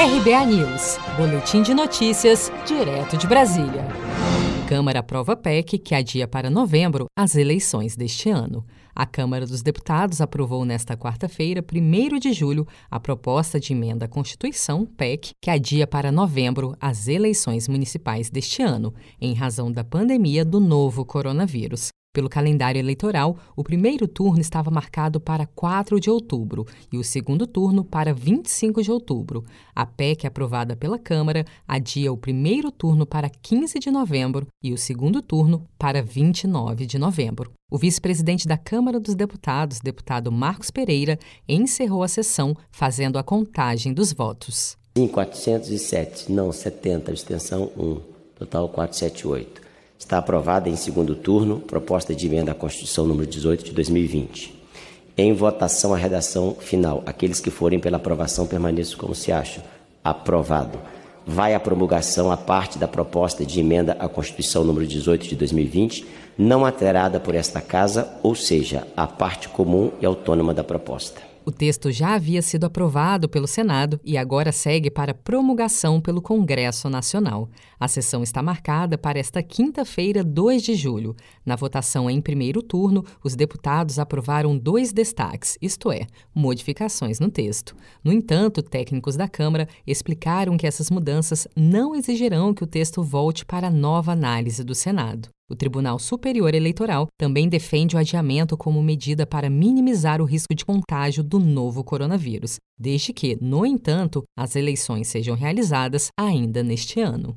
RBA News, Boletim de Notícias, direto de Brasília. Câmara aprova PEC que adia para novembro as eleições deste ano. A Câmara dos Deputados aprovou nesta quarta-feira, 1 de julho, a proposta de emenda à Constituição, PEC, que adia para novembro as eleições municipais deste ano, em razão da pandemia do novo coronavírus. Pelo calendário eleitoral, o primeiro turno estava marcado para 4 de outubro e o segundo turno para 25 de outubro. A PEC aprovada pela Câmara adia o primeiro turno para 15 de novembro e o segundo turno para 29 de novembro. O vice-presidente da Câmara dos Deputados, deputado Marcos Pereira, encerrou a sessão fazendo a contagem dos votos. Sim, 407, não 70, abstenção 1, total 478. Está aprovada em segundo turno proposta de emenda à Constituição número 18 de 2020. Em votação a redação final. Aqueles que forem pela aprovação permaneçam como se acham. Aprovado. Vai à promulgação a parte da proposta de emenda à Constituição número 18 de 2020, não alterada por esta Casa, ou seja, a parte comum e autônoma da proposta. O texto já havia sido aprovado pelo Senado e agora segue para promulgação pelo Congresso Nacional. A sessão está marcada para esta quinta-feira, 2 de julho. Na votação em primeiro turno, os deputados aprovaram dois destaques, isto é, modificações no texto. No entanto, técnicos da Câmara explicaram que essas mudanças não exigirão que o texto volte para nova análise do Senado. O Tribunal Superior Eleitoral também defende o adiamento como medida para minimizar o risco de contágio do novo coronavírus, desde que, no entanto, as eleições sejam realizadas ainda neste ano.